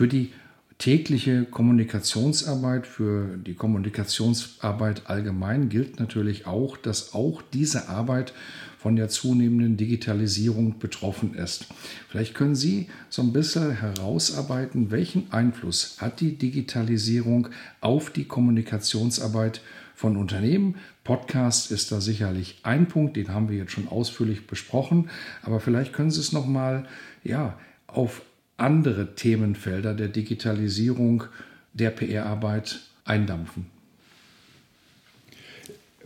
Für die tägliche Kommunikationsarbeit, für die Kommunikationsarbeit allgemein gilt natürlich auch, dass auch diese Arbeit von der zunehmenden Digitalisierung betroffen ist. Vielleicht können Sie so ein bisschen herausarbeiten, welchen Einfluss hat die Digitalisierung auf die Kommunikationsarbeit von Unternehmen. Podcast ist da sicherlich ein Punkt, den haben wir jetzt schon ausführlich besprochen, aber vielleicht können Sie es noch mal ja, auf andere Themenfelder der Digitalisierung der PR-Arbeit eindampfen?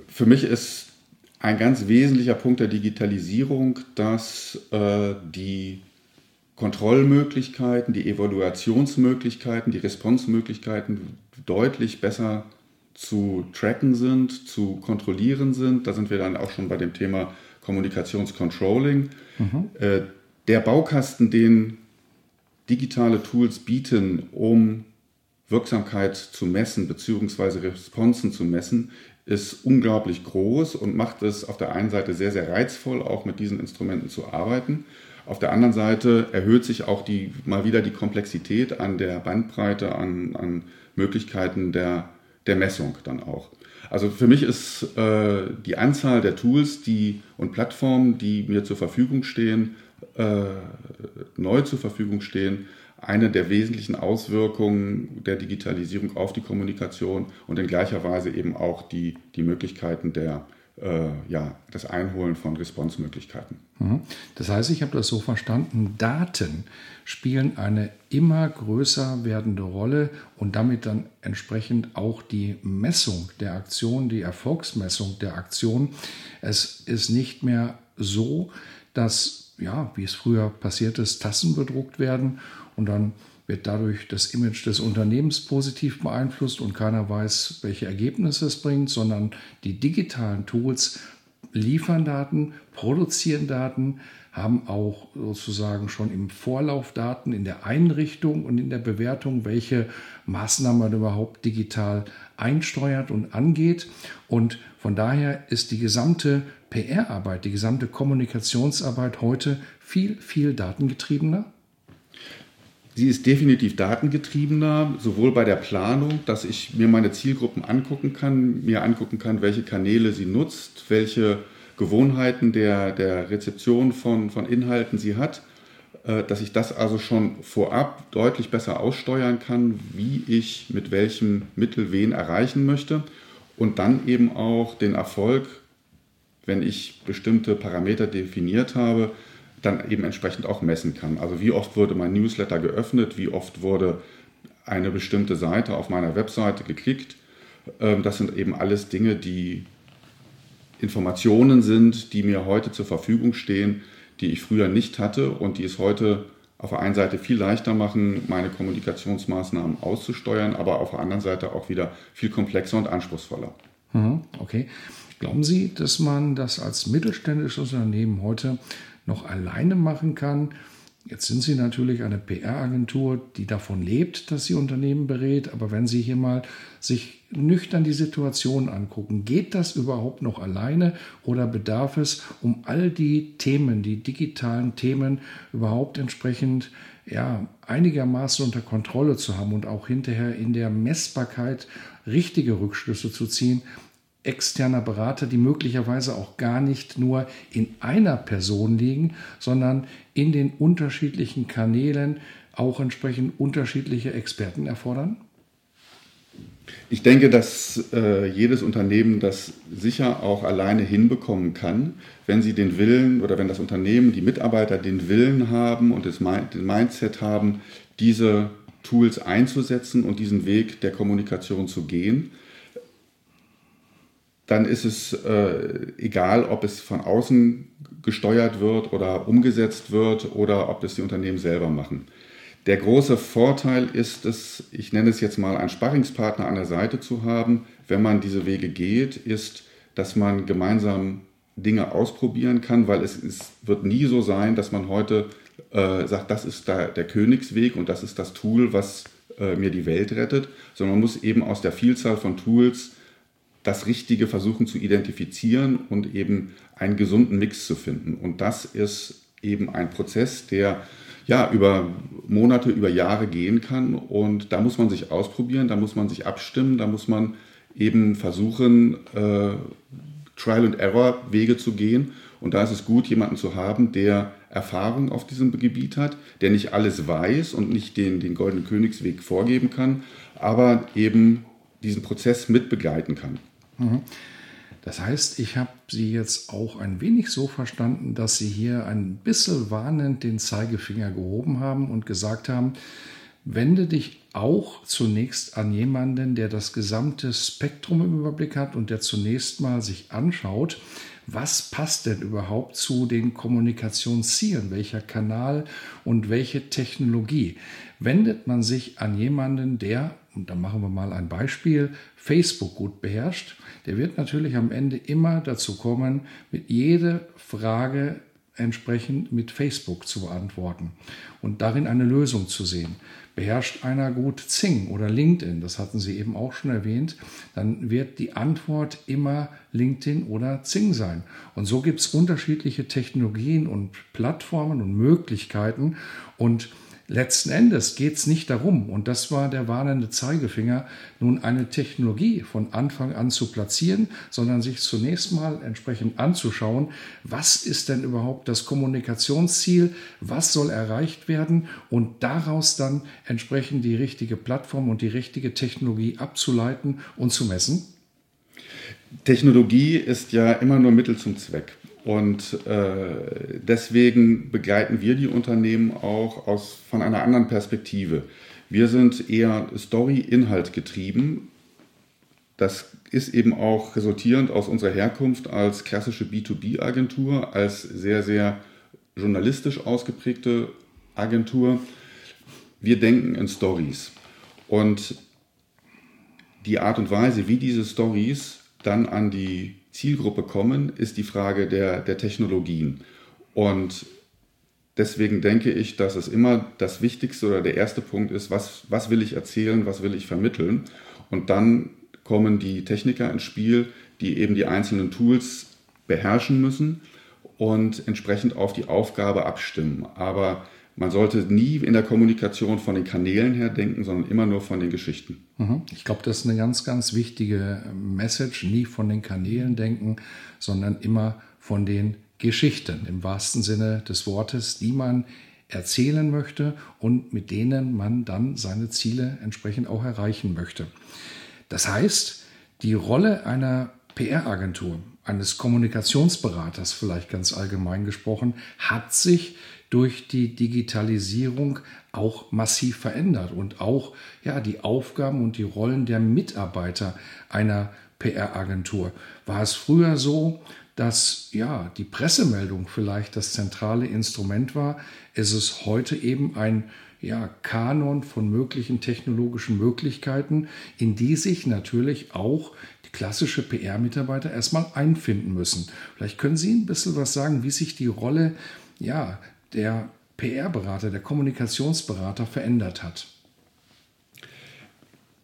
Für mich ist ein ganz wesentlicher Punkt der Digitalisierung, dass äh, die Kontrollmöglichkeiten, die Evaluationsmöglichkeiten, die Responsmöglichkeiten deutlich besser zu tracken sind, zu kontrollieren sind. Da sind wir dann auch schon bei dem Thema Kommunikationscontrolling. Mhm. Äh, der Baukasten, den digitale Tools bieten, um Wirksamkeit zu messen bzw. Responsen zu messen, ist unglaublich groß und macht es auf der einen Seite sehr, sehr reizvoll, auch mit diesen Instrumenten zu arbeiten. Auf der anderen Seite erhöht sich auch die, mal wieder die Komplexität an der Bandbreite, an, an Möglichkeiten der, der Messung dann auch. Also für mich ist äh, die Anzahl der Tools die, und Plattformen, die mir zur Verfügung stehen, äh, neu zur Verfügung stehen, eine der wesentlichen Auswirkungen der Digitalisierung auf die Kommunikation und in gleicher Weise eben auch die, die Möglichkeiten der, äh, ja, das Einholen von Response-Möglichkeiten. Mhm. Das heißt, ich habe das so verstanden, Daten spielen eine immer größer werdende Rolle und damit dann entsprechend auch die Messung der Aktion, die Erfolgsmessung der Aktion. Es ist nicht mehr so, dass ja, wie es früher passiert ist, Tassen bedruckt werden und dann wird dadurch das Image des Unternehmens positiv beeinflusst und keiner weiß, welche Ergebnisse es bringt, sondern die digitalen Tools liefern Daten, produzieren Daten, haben auch sozusagen schon im Vorlauf Daten in der Einrichtung und in der Bewertung, welche Maßnahmen man überhaupt digital einsteuert und angeht. Und von daher ist die gesamte PR-Arbeit, die gesamte Kommunikationsarbeit heute viel, viel datengetriebener? Sie ist definitiv datengetriebener, sowohl bei der Planung, dass ich mir meine Zielgruppen angucken kann, mir angucken kann, welche Kanäle sie nutzt, welche Gewohnheiten der, der Rezeption von, von Inhalten sie hat, äh, dass ich das also schon vorab deutlich besser aussteuern kann, wie ich mit welchem Mittel wen erreichen möchte und dann eben auch den Erfolg wenn ich bestimmte Parameter definiert habe, dann eben entsprechend auch messen kann. Also wie oft wurde mein Newsletter geöffnet, wie oft wurde eine bestimmte Seite auf meiner Webseite geklickt. Ähm, das sind eben alles Dinge, die Informationen sind, die mir heute zur Verfügung stehen, die ich früher nicht hatte und die es heute auf der einen Seite viel leichter machen, meine Kommunikationsmaßnahmen auszusteuern, aber auf der anderen Seite auch wieder viel komplexer und anspruchsvoller. Mhm, okay. Glauben Sie, dass man das als mittelständisches Unternehmen heute noch alleine machen kann? Jetzt sind Sie natürlich eine PR-Agentur, die davon lebt, dass sie Unternehmen berät. Aber wenn Sie hier mal sich nüchtern die Situation angucken, geht das überhaupt noch alleine oder bedarf es, um all die Themen, die digitalen Themen überhaupt entsprechend ja, einigermaßen unter Kontrolle zu haben und auch hinterher in der Messbarkeit richtige Rückschlüsse zu ziehen, externer Berater, die möglicherweise auch gar nicht nur in einer Person liegen, sondern in den unterschiedlichen Kanälen auch entsprechend unterschiedliche Experten erfordern? Ich denke, dass äh, jedes Unternehmen das sicher auch alleine hinbekommen kann, wenn sie den Willen oder wenn das Unternehmen, die Mitarbeiter den Willen haben und das den Mindset haben, diese Tools einzusetzen und diesen Weg der Kommunikation zu gehen. Dann ist es äh, egal, ob es von außen gesteuert wird oder umgesetzt wird oder ob das die Unternehmen selber machen. Der große Vorteil ist es, ich nenne es jetzt mal, einen Sparringspartner an der Seite zu haben, wenn man diese Wege geht, ist, dass man gemeinsam Dinge ausprobieren kann, weil es, es wird nie so sein, dass man heute äh, sagt, das ist da der Königsweg und das ist das Tool, was äh, mir die Welt rettet, sondern man muss eben aus der Vielzahl von Tools das Richtige versuchen zu identifizieren und eben einen gesunden Mix zu finden. Und das ist eben ein Prozess, der ja über Monate, über Jahre gehen kann. Und da muss man sich ausprobieren, da muss man sich abstimmen, da muss man eben versuchen, äh, Trial and Error Wege zu gehen. Und da ist es gut, jemanden zu haben, der Erfahrung auf diesem Gebiet hat, der nicht alles weiß und nicht den, den goldenen Königsweg vorgeben kann, aber eben diesen Prozess mitbegleiten kann. Mhm. Das heißt, ich habe Sie jetzt auch ein wenig so verstanden, dass Sie hier ein bisschen warnend den Zeigefinger gehoben haben und gesagt haben, wende dich auch zunächst an jemanden, der das gesamte Spektrum im Überblick hat und der zunächst mal sich anschaut, was passt denn überhaupt zu den Kommunikationszielen, welcher Kanal und welche Technologie. Wendet man sich an jemanden, der, und da machen wir mal ein Beispiel, Facebook gut beherrscht, der wird natürlich am Ende immer dazu kommen, mit jeder Frage entsprechend mit Facebook zu beantworten und darin eine Lösung zu sehen. Beherrscht einer gut? Zing oder LinkedIn, das hatten Sie eben auch schon erwähnt, dann wird die Antwort immer LinkedIn oder Zing sein. Und so gibt es unterschiedliche Technologien und Plattformen und Möglichkeiten. Und Letzten Endes geht es nicht darum, und das war der warnende Zeigefinger, nun eine Technologie von Anfang an zu platzieren, sondern sich zunächst mal entsprechend anzuschauen, was ist denn überhaupt das Kommunikationsziel, was soll erreicht werden und daraus dann entsprechend die richtige Plattform und die richtige Technologie abzuleiten und zu messen? Technologie ist ja immer nur Mittel zum Zweck. Und äh, deswegen begleiten wir die Unternehmen auch aus, von einer anderen Perspektive. Wir sind eher Story-Inhalt getrieben. Das ist eben auch resultierend aus unserer Herkunft als klassische B2B-Agentur, als sehr, sehr journalistisch ausgeprägte Agentur. Wir denken in Stories. Und die Art und Weise, wie diese Stories dann an die Zielgruppe kommen, ist die Frage der, der Technologien. Und deswegen denke ich, dass es immer das Wichtigste oder der erste Punkt ist, was, was will ich erzählen, was will ich vermitteln. Und dann kommen die Techniker ins Spiel, die eben die einzelnen Tools beherrschen müssen und entsprechend auf die Aufgabe abstimmen. Aber man sollte nie in der Kommunikation von den Kanälen her denken, sondern immer nur von den Geschichten. Mhm. Ich glaube, das ist eine ganz, ganz wichtige Message. Nie von den Kanälen denken, sondern immer von den Geschichten im wahrsten Sinne des Wortes, die man erzählen möchte und mit denen man dann seine Ziele entsprechend auch erreichen möchte. Das heißt, die Rolle einer PR-Agentur, eines Kommunikationsberaters vielleicht ganz allgemein gesprochen, hat sich durch die Digitalisierung auch massiv verändert und auch ja, die Aufgaben und die Rollen der Mitarbeiter einer PR-Agentur. War es früher so, dass ja die Pressemeldung vielleicht das zentrale Instrument war, ist es heute eben ein ja, Kanon von möglichen technologischen Möglichkeiten, in die sich natürlich auch die klassische PR-Mitarbeiter erstmal einfinden müssen. Vielleicht können Sie ein bisschen was sagen, wie sich die Rolle ja, der PR-Berater, der Kommunikationsberater verändert hat.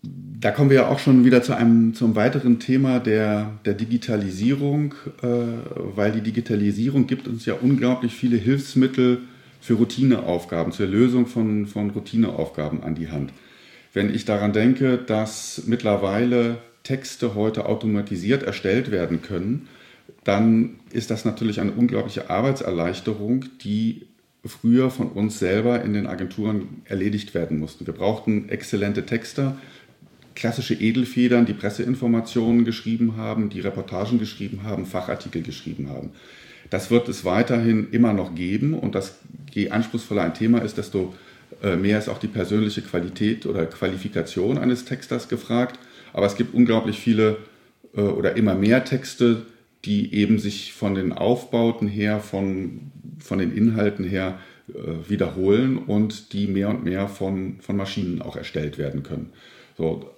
Da kommen wir ja auch schon wieder zu einem zum weiteren Thema der, der Digitalisierung, äh, weil die Digitalisierung gibt uns ja unglaublich viele Hilfsmittel für Routineaufgaben, zur Lösung von, von Routineaufgaben an die Hand. Wenn ich daran denke, dass mittlerweile Texte heute automatisiert erstellt werden können, dann ist das natürlich eine unglaubliche Arbeitserleichterung, die früher von uns selber in den Agenturen erledigt werden mussten. Wir brauchten exzellente Texter, klassische Edelfedern, die Presseinformationen geschrieben haben, die Reportagen geschrieben haben, Fachartikel geschrieben haben. Das wird es weiterhin immer noch geben und das, je anspruchsvoller ein Thema ist, desto äh, mehr ist auch die persönliche Qualität oder Qualifikation eines Texters gefragt. Aber es gibt unglaublich viele äh, oder immer mehr Texte, die eben sich von den Aufbauten her, von, von den Inhalten her äh, wiederholen und die mehr und mehr von, von Maschinen auch erstellt werden können. So,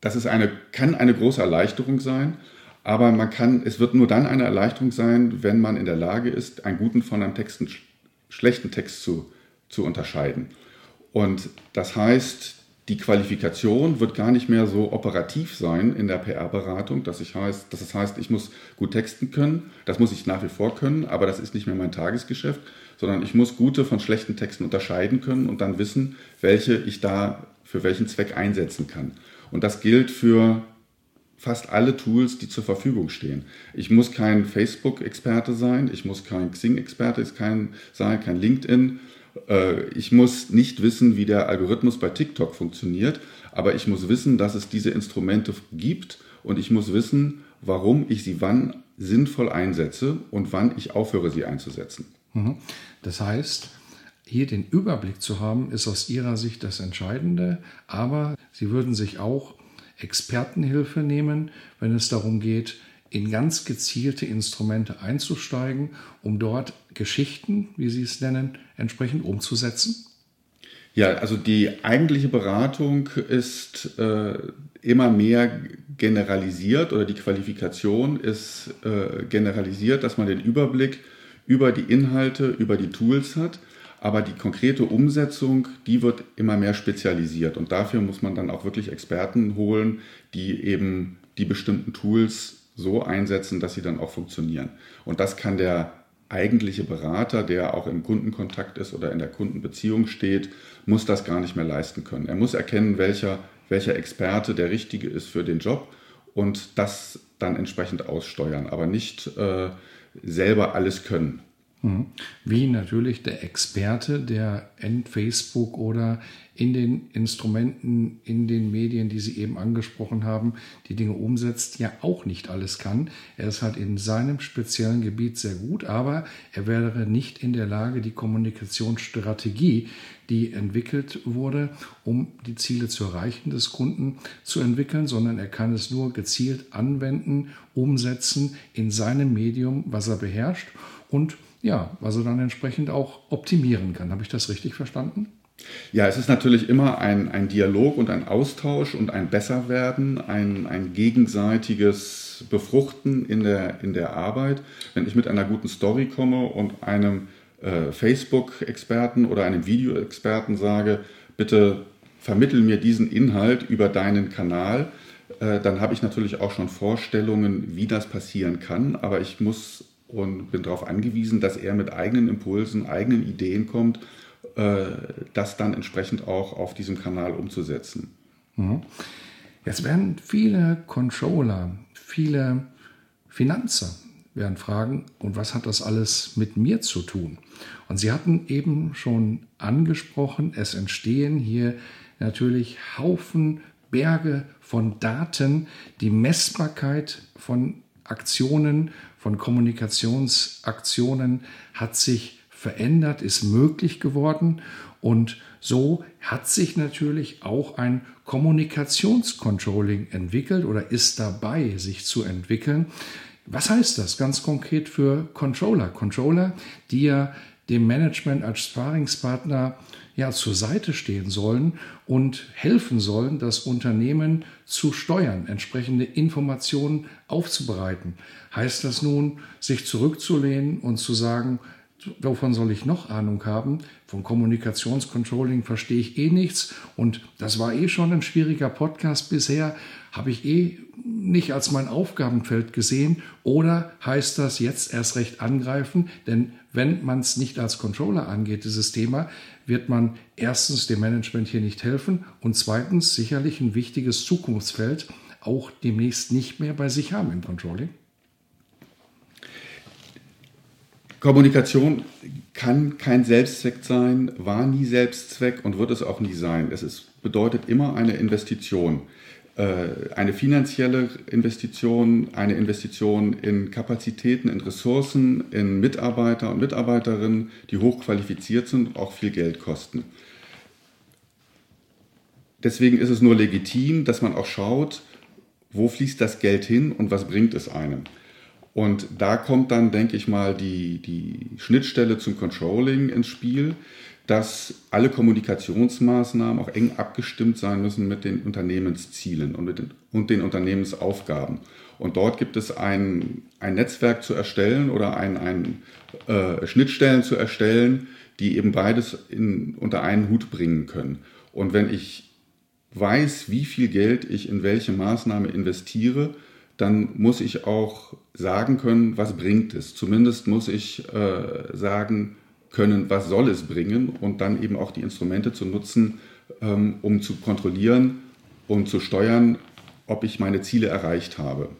das ist eine, kann eine große Erleichterung sein, aber man kann, es wird nur dann eine Erleichterung sein, wenn man in der Lage ist, einen guten von einem Text, einen schlechten Text zu, zu unterscheiden. Und das heißt, die Qualifikation wird gar nicht mehr so operativ sein in der PR-Beratung, dass, ich heißt, dass es heißt, ich muss gut texten können. Das muss ich nach wie vor können, aber das ist nicht mehr mein Tagesgeschäft, sondern ich muss gute von schlechten Texten unterscheiden können und dann wissen, welche ich da für welchen Zweck einsetzen kann. Und das gilt für fast alle Tools, die zur Verfügung stehen. Ich muss kein Facebook-Experte sein, ich muss kein Xing-Experte sein, kein LinkedIn. Äh, ich muss nicht wissen, wie der Algorithmus bei TikTok funktioniert, aber ich muss wissen, dass es diese Instrumente gibt und ich muss wissen, warum ich sie wann sinnvoll einsetze und wann ich aufhöre, sie einzusetzen. Mhm. Das heißt, hier den Überblick zu haben, ist aus Ihrer Sicht das Entscheidende, aber Sie würden sich auch Expertenhilfe nehmen, wenn es darum geht, in ganz gezielte Instrumente einzusteigen, um dort Geschichten, wie Sie es nennen, entsprechend umzusetzen? Ja, also die eigentliche Beratung ist äh, immer mehr generalisiert oder die Qualifikation ist äh, generalisiert, dass man den Überblick über die Inhalte, über die Tools hat aber die konkrete Umsetzung, die wird immer mehr spezialisiert und dafür muss man dann auch wirklich Experten holen, die eben die bestimmten Tools so einsetzen, dass sie dann auch funktionieren. Und das kann der eigentliche Berater, der auch im Kundenkontakt ist oder in der Kundenbeziehung steht, muss das gar nicht mehr leisten können. Er muss erkennen, welcher, welcher Experte der richtige ist für den Job und das dann entsprechend aussteuern, aber nicht äh, selber alles können. Mhm. Wie natürlich der Experte, der in Facebook oder in den Instrumenten, in den Medien, die Sie eben angesprochen haben, die Dinge umsetzt, ja auch nicht alles kann. Er ist halt in seinem speziellen Gebiet sehr gut, aber er wäre nicht in der Lage, die Kommunikationsstrategie, die entwickelt wurde, um die Ziele zu erreichen des Kunden zu entwickeln, sondern er kann es nur gezielt anwenden, umsetzen in seinem Medium, was er beherrscht und ja, was er dann entsprechend auch optimieren kann. Habe ich das richtig verstanden? Ja, es ist natürlich immer ein, ein Dialog und ein Austausch und ein Besserwerden, ein, ein gegenseitiges Befruchten in der, in der Arbeit. Wenn ich mit einer guten Story komme und einem äh, Facebook-Experten oder einem Video-Experten sage, bitte vermittel mir diesen Inhalt über deinen Kanal, äh, dann habe ich natürlich auch schon Vorstellungen, wie das passieren kann, aber ich muss und bin darauf angewiesen, dass er mit eigenen Impulsen, eigenen Ideen kommt, äh, das dann entsprechend auch auf diesem Kanal umzusetzen. Mhm. Jetzt werden viele Controller, viele Finanzer werden fragen, und was hat das alles mit mir zu tun? Und Sie hatten eben schon angesprochen, es entstehen hier natürlich Haufen, Berge von Daten, die Messbarkeit von Aktionen, von Kommunikationsaktionen hat sich verändert, ist möglich geworden und so hat sich natürlich auch ein Kommunikationscontrolling entwickelt oder ist dabei, sich zu entwickeln. Was heißt das ganz konkret für Controller? Controller, die ja dem Management als Sparingspartner ja zur Seite stehen sollen und helfen sollen, das Unternehmen zu steuern, entsprechende Informationen aufzubereiten. Heißt das nun, sich zurückzulehnen und zu sagen, wovon soll ich noch Ahnung haben? Von Kommunikationscontrolling verstehe ich eh nichts und das war eh schon ein schwieriger Podcast bisher, habe ich eh nicht als mein Aufgabenfeld gesehen oder heißt das jetzt erst recht angreifen? Denn wenn man es nicht als Controller angeht, dieses Thema, wird man erstens dem Management hier nicht helfen und zweitens sicherlich ein wichtiges Zukunftsfeld auch demnächst nicht mehr bei sich haben im Controlling. Kommunikation kann kein Selbstzweck sein, war nie Selbstzweck und wird es auch nie sein. Es ist, bedeutet immer eine Investition. Äh, eine finanzielle Investition, eine Investition in Kapazitäten, in Ressourcen, in Mitarbeiter und Mitarbeiterinnen, die hochqualifiziert sind und auch viel Geld kosten. Deswegen ist es nur legitim, dass man auch schaut, wo fließt das Geld hin und was bringt es einem? Und da kommt dann, denke ich mal, die, die Schnittstelle zum Controlling ins Spiel, dass alle Kommunikationsmaßnahmen auch eng abgestimmt sein müssen mit den Unternehmenszielen und, mit den, und den Unternehmensaufgaben. Und dort gibt es ein, ein Netzwerk zu erstellen oder ein, ein äh, Schnittstellen zu erstellen, die eben beides in, unter einen Hut bringen können. Und wenn ich weiß, wie viel Geld ich in welche Maßnahme investiere, dann muss ich auch sagen können, was bringt es. Zumindest muss ich äh, sagen können, was soll es bringen und dann eben auch die Instrumente zu nutzen, ähm, um zu kontrollieren und zu steuern, ob ich meine Ziele erreicht habe.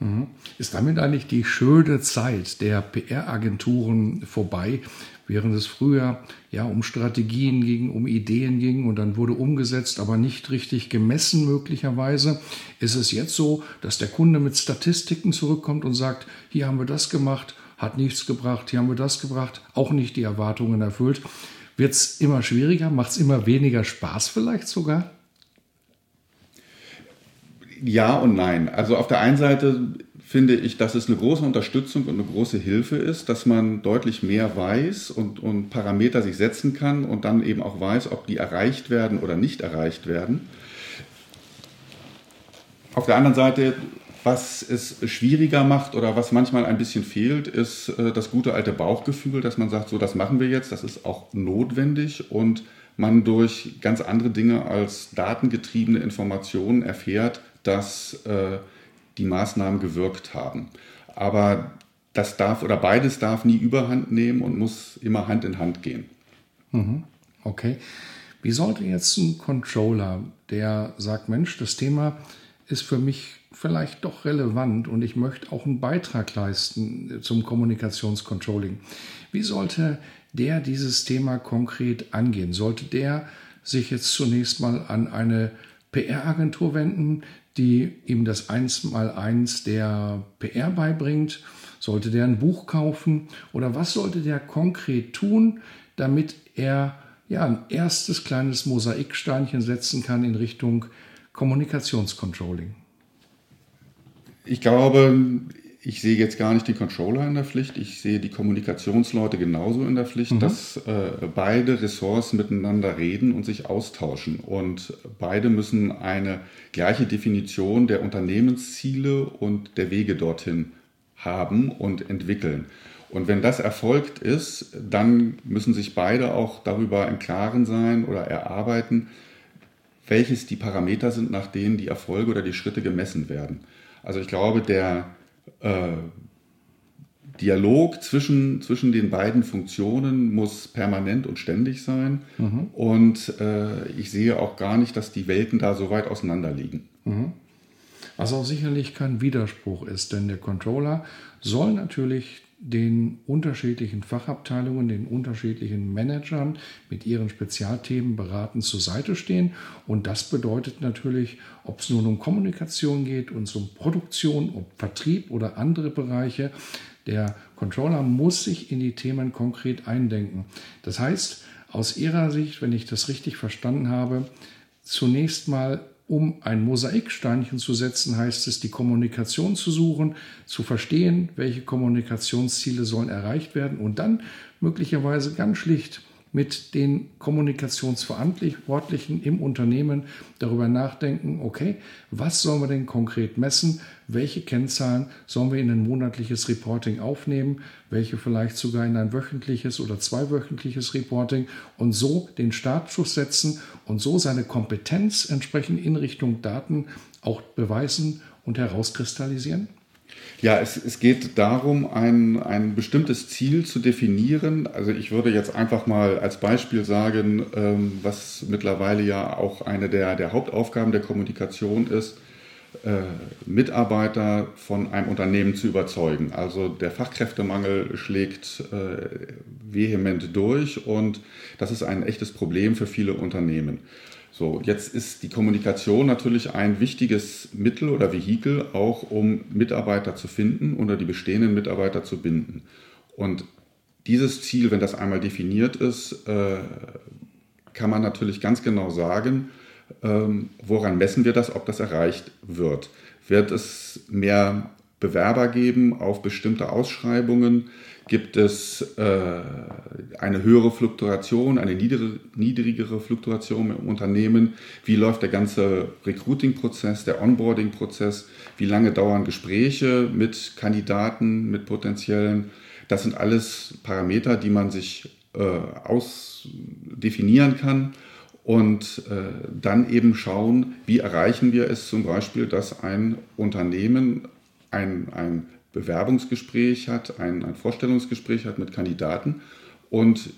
Mhm. Ist damit eigentlich die schöne Zeit der PR-Agenturen vorbei, während es früher ja um Strategien ging, um Ideen ging und dann wurde umgesetzt, aber nicht richtig gemessen möglicherweise, ist es jetzt so, dass der Kunde mit Statistiken zurückkommt und sagt, hier haben wir das gemacht, hat nichts gebracht, hier haben wir das gebracht, auch nicht die Erwartungen erfüllt. Wird es immer schwieriger, macht es immer weniger Spaß vielleicht sogar? Ja und nein. Also auf der einen Seite finde ich, dass es eine große Unterstützung und eine große Hilfe ist, dass man deutlich mehr weiß und, und Parameter sich setzen kann und dann eben auch weiß, ob die erreicht werden oder nicht erreicht werden. Auf der anderen Seite, was es schwieriger macht oder was manchmal ein bisschen fehlt, ist äh, das gute alte Bauchgefühl, dass man sagt, so das machen wir jetzt, das ist auch notwendig und man durch ganz andere Dinge als datengetriebene Informationen erfährt, dass äh, die Maßnahmen gewirkt haben. Aber das darf oder beides darf nie überhand nehmen und muss immer Hand in Hand gehen. Mhm. Okay. Wie sollte jetzt ein Controller, der sagt, Mensch, das Thema ist für mich vielleicht doch relevant und ich möchte auch einen Beitrag leisten zum Kommunikationscontrolling. Wie sollte der dieses Thema konkret angehen? Sollte der sich jetzt zunächst mal an eine PR-Agentur wenden, die ihm das Eins-mal-Eins der PR beibringt? Sollte der ein Buch kaufen? Oder was sollte der konkret tun, damit er ja, ein erstes kleines Mosaiksteinchen setzen kann in Richtung Kommunikationscontrolling? Ich glaube, ich sehe jetzt gar nicht die Controller in der Pflicht, ich sehe die Kommunikationsleute genauso in der Pflicht, mhm. dass äh, beide Ressorts miteinander reden und sich austauschen. Und beide müssen eine gleiche Definition der Unternehmensziele und der Wege dorthin haben und entwickeln. Und wenn das erfolgt ist, dann müssen sich beide auch darüber im Klaren sein oder erarbeiten, welches die Parameter sind, nach denen die Erfolge oder die Schritte gemessen werden. Also ich glaube, der äh, Dialog zwischen, zwischen den beiden Funktionen muss permanent und ständig sein. Mhm. Und äh, ich sehe auch gar nicht, dass die Welten da so weit auseinander liegen. Mhm. Was auch sicherlich kein Widerspruch ist, denn der Controller soll natürlich den unterschiedlichen Fachabteilungen, den unterschiedlichen Managern mit ihren Spezialthemen beratend zur Seite stehen. Und das bedeutet natürlich, ob es nun um Kommunikation geht, uns um Produktion, um Vertrieb oder andere Bereiche, der Controller muss sich in die Themen konkret eindenken. Das heißt, aus Ihrer Sicht, wenn ich das richtig verstanden habe, zunächst mal um ein Mosaiksteinchen zu setzen, heißt es, die Kommunikation zu suchen, zu verstehen, welche Kommunikationsziele sollen erreicht werden und dann möglicherweise ganz schlicht mit den Kommunikationsverantwortlichen im Unternehmen darüber nachdenken, okay, was sollen wir denn konkret messen? Welche Kennzahlen sollen wir in ein monatliches Reporting aufnehmen? Welche vielleicht sogar in ein wöchentliches oder zweiwöchentliches Reporting? Und so den Startschuss setzen und so seine Kompetenz entsprechend in Richtung Daten auch beweisen und herauskristallisieren? Ja, es, es geht darum, ein, ein bestimmtes Ziel zu definieren. Also ich würde jetzt einfach mal als Beispiel sagen, ähm, was mittlerweile ja auch eine der, der Hauptaufgaben der Kommunikation ist, Mitarbeiter von einem Unternehmen zu überzeugen. Also der Fachkräftemangel schlägt äh, vehement durch und das ist ein echtes Problem für viele Unternehmen. So, jetzt ist die Kommunikation natürlich ein wichtiges Mittel oder Vehikel, auch um Mitarbeiter zu finden oder die bestehenden Mitarbeiter zu binden. Und dieses Ziel, wenn das einmal definiert ist, äh, kann man natürlich ganz genau sagen, ähm, woran messen wir das, ob das erreicht wird. Wird es mehr Bewerber geben auf bestimmte Ausschreibungen? Gibt es äh, eine höhere Fluktuation, eine niedrigere, niedrigere Fluktuation im Unternehmen? Wie läuft der ganze Recruiting-Prozess, der Onboarding-Prozess? Wie lange dauern Gespräche mit Kandidaten, mit potenziellen? Das sind alles Parameter, die man sich äh, ausdefinieren kann und äh, dann eben schauen, wie erreichen wir es zum Beispiel, dass ein Unternehmen ein, ein Bewerbungsgespräch hat, ein, ein Vorstellungsgespräch hat mit Kandidaten und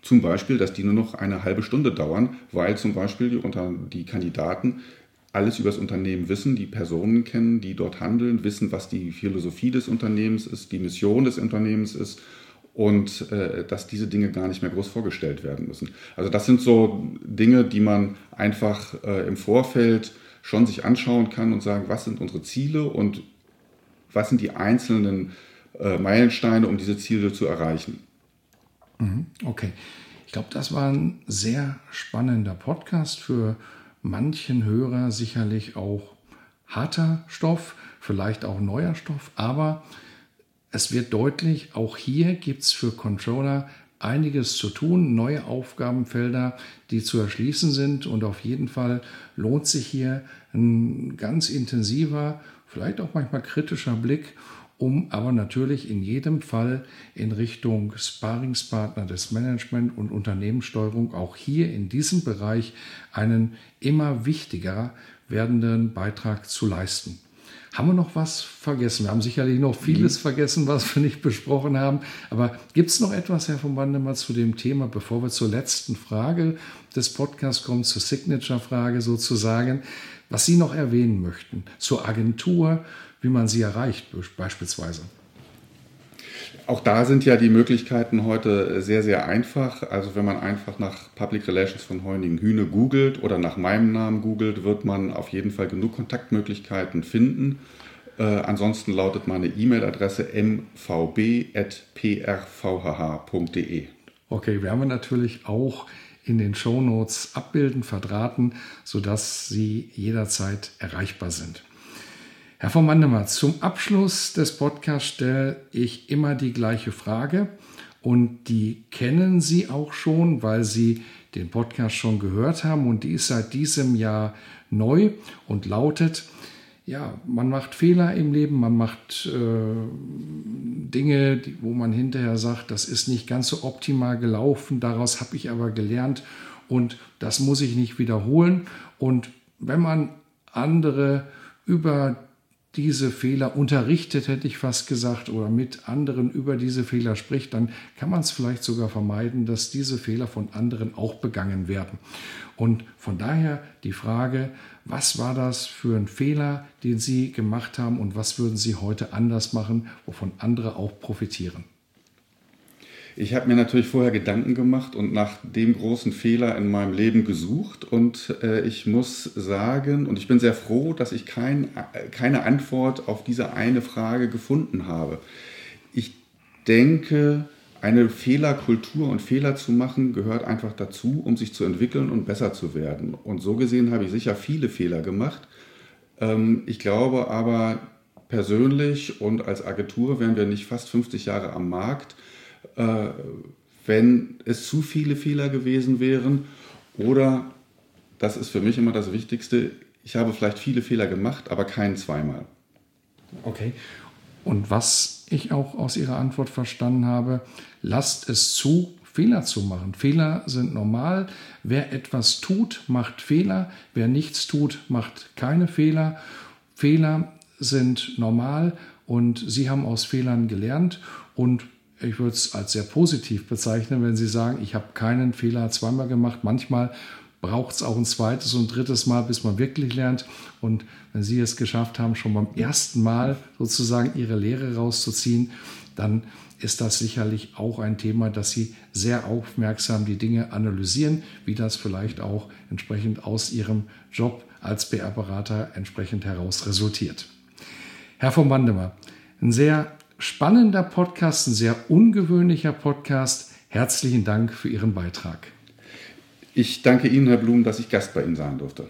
zum Beispiel, dass die nur noch eine halbe Stunde dauern, weil zum Beispiel die, unter, die Kandidaten alles über das Unternehmen wissen, die Personen kennen, die dort handeln, wissen, was die Philosophie des Unternehmens ist, die Mission des Unternehmens ist und äh, dass diese Dinge gar nicht mehr groß vorgestellt werden müssen. Also das sind so Dinge, die man einfach äh, im Vorfeld schon sich anschauen kann und sagen, was sind unsere Ziele und was sind die einzelnen äh, Meilensteine, um diese Ziele zu erreichen. Mhm, okay. Ich glaube, das war ein sehr spannender Podcast für manchen Hörer sicherlich auch harter Stoff, vielleicht auch neuer Stoff, aber es wird deutlich, auch hier gibt es für Controller einiges zu tun, neue Aufgabenfelder, die zu erschließen sind und auf jeden Fall lohnt sich hier ein ganz intensiver vielleicht auch manchmal kritischer Blick, um aber natürlich in jedem Fall in Richtung Sparingspartner des Management und Unternehmenssteuerung auch hier in diesem Bereich einen immer wichtiger werdenden Beitrag zu leisten. Haben wir noch was vergessen? Wir haben sicherlich noch vieles vergessen, was wir nicht besprochen haben. Aber gibt es noch etwas, Herr von Bandemann, zu dem Thema, bevor wir zur letzten Frage des Podcasts kommen, zur Signature-Frage sozusagen, was Sie noch erwähnen möchten zur Agentur, wie man sie erreicht beispielsweise? Auch da sind ja die Möglichkeiten heute sehr, sehr einfach. Also wenn man einfach nach Public Relations von Heuningen Hühne googelt oder nach meinem Namen googelt, wird man auf jeden Fall genug Kontaktmöglichkeiten finden. Äh, ansonsten lautet meine E-Mail-Adresse mvb.prvhh.de. Okay, werden wir natürlich auch in den Shownotes abbilden, verdrahten, sodass Sie jederzeit erreichbar sind. Herr von Mandemer, zum Abschluss des Podcasts stelle ich immer die gleiche Frage und die kennen Sie auch schon, weil Sie den Podcast schon gehört haben und die ist seit diesem Jahr neu und lautet, ja, man macht Fehler im Leben, man macht äh, Dinge, die, wo man hinterher sagt, das ist nicht ganz so optimal gelaufen, daraus habe ich aber gelernt und das muss ich nicht wiederholen. Und wenn man andere über diese Fehler unterrichtet, hätte ich fast gesagt, oder mit anderen über diese Fehler spricht, dann kann man es vielleicht sogar vermeiden, dass diese Fehler von anderen auch begangen werden. Und von daher die Frage, was war das für ein Fehler, den Sie gemacht haben und was würden Sie heute anders machen, wovon andere auch profitieren? Ich habe mir natürlich vorher Gedanken gemacht und nach dem großen Fehler in meinem Leben gesucht. Und äh, ich muss sagen, und ich bin sehr froh, dass ich kein, äh, keine Antwort auf diese eine Frage gefunden habe. Ich denke, eine Fehlerkultur und Fehler zu machen gehört einfach dazu, um sich zu entwickeln und besser zu werden. Und so gesehen habe ich sicher viele Fehler gemacht. Ähm, ich glaube aber persönlich und als Agentur wären wir nicht fast 50 Jahre am Markt, äh, wenn es zu viele Fehler gewesen wären oder, das ist für mich immer das Wichtigste, ich habe vielleicht viele Fehler gemacht, aber keinen zweimal. Okay. Und was ich auch aus Ihrer Antwort verstanden habe, lasst es zu, Fehler zu machen. Fehler sind normal. Wer etwas tut, macht Fehler. Wer nichts tut, macht keine Fehler. Fehler sind normal und Sie haben aus Fehlern gelernt und ich würde es als sehr positiv bezeichnen, wenn Sie sagen, ich habe keinen Fehler zweimal gemacht. Manchmal braucht es auch ein zweites und drittes Mal, bis man wirklich lernt. Und wenn Sie es geschafft haben, schon beim ersten Mal sozusagen Ihre Lehre rauszuziehen, dann ist das sicherlich auch ein Thema, dass Sie sehr aufmerksam die Dinge analysieren, wie das vielleicht auch entsprechend aus Ihrem Job als PR-Berater entsprechend heraus resultiert. Herr von Bandemer, ein sehr spannender Podcast, ein sehr ungewöhnlicher Podcast. Herzlichen Dank für Ihren Beitrag. Ich danke Ihnen, Herr Blum, dass ich Gast bei Ihnen sein durfte.